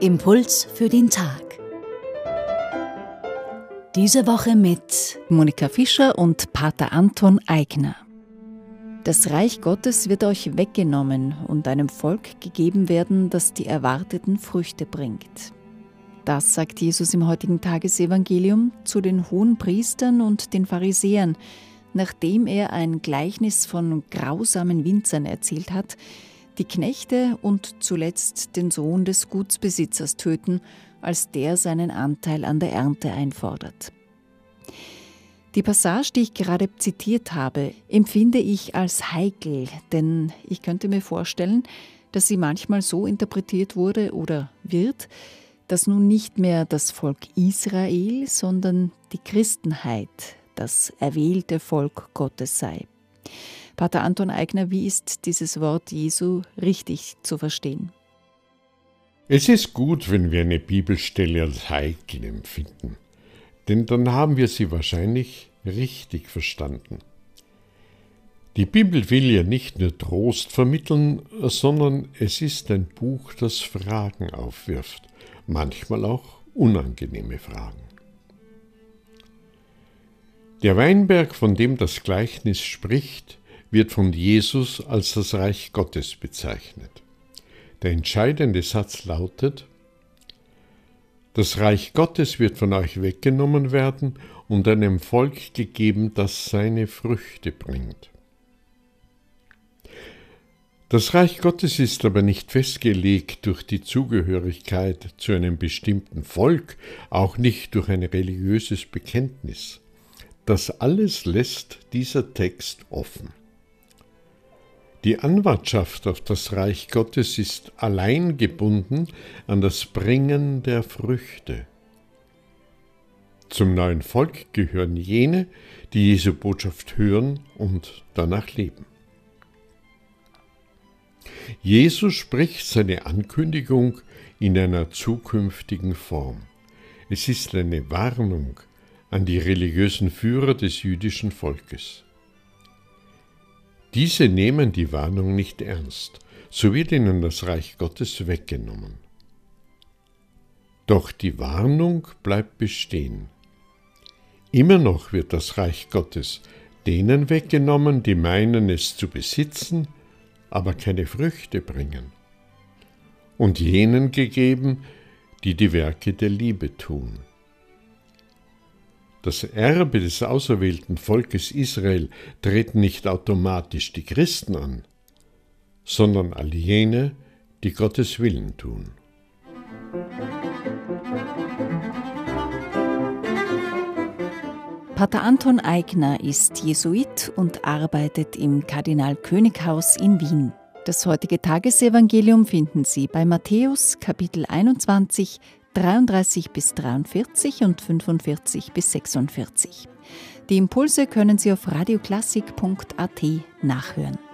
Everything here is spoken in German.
Impuls für den Tag. Diese Woche mit Monika Fischer und Pater Anton Eigner. Das Reich Gottes wird euch weggenommen und einem Volk gegeben werden, das die erwarteten Früchte bringt. Das sagt Jesus im heutigen Tagesevangelium zu den hohen Priestern und den Pharisäern, nachdem er ein Gleichnis von grausamen Winzern erzählt hat, die Knechte und zuletzt den Sohn des Gutsbesitzers töten, als der seinen Anteil an der Ernte einfordert. Die Passage, die ich gerade zitiert habe, empfinde ich als heikel, denn ich könnte mir vorstellen, dass sie manchmal so interpretiert wurde oder wird, dass nun nicht mehr das Volk Israel, sondern die Christenheit das erwählte Volk Gottes sei. Pater Anton Eigner, wie ist dieses Wort Jesu richtig zu verstehen? Es ist gut, wenn wir eine Bibelstelle als heikel empfinden, denn dann haben wir sie wahrscheinlich richtig verstanden. Die Bibel will ja nicht nur Trost vermitteln, sondern es ist ein Buch, das Fragen aufwirft, manchmal auch unangenehme Fragen. Der Weinberg, von dem das Gleichnis spricht, wird von Jesus als das Reich Gottes bezeichnet. Der entscheidende Satz lautet, das Reich Gottes wird von euch weggenommen werden und einem Volk gegeben, das seine Früchte bringt. Das Reich Gottes ist aber nicht festgelegt durch die Zugehörigkeit zu einem bestimmten Volk, auch nicht durch ein religiöses Bekenntnis. Das alles lässt dieser Text offen. Die Anwartschaft auf das Reich Gottes ist allein gebunden an das Bringen der Früchte. Zum neuen Volk gehören jene, die Jesu Botschaft hören und danach leben. Jesus spricht seine Ankündigung in einer zukünftigen Form. Es ist eine Warnung an die religiösen Führer des jüdischen Volkes. Diese nehmen die Warnung nicht ernst, so wird ihnen das Reich Gottes weggenommen. Doch die Warnung bleibt bestehen. Immer noch wird das Reich Gottes denen weggenommen, die meinen es zu besitzen, aber keine Früchte bringen, und jenen gegeben, die die Werke der Liebe tun. Das Erbe des auserwählten Volkes Israel treten nicht automatisch die Christen an, sondern all jene, die Gottes Willen tun. Pater Anton Eigner ist Jesuit und arbeitet im Kardinal Könighaus in Wien. Das heutige Tagesevangelium finden Sie bei Matthäus Kapitel 21, 33 bis 43 und 45 bis 46. Die Impulse können Sie auf radioklassik.at nachhören.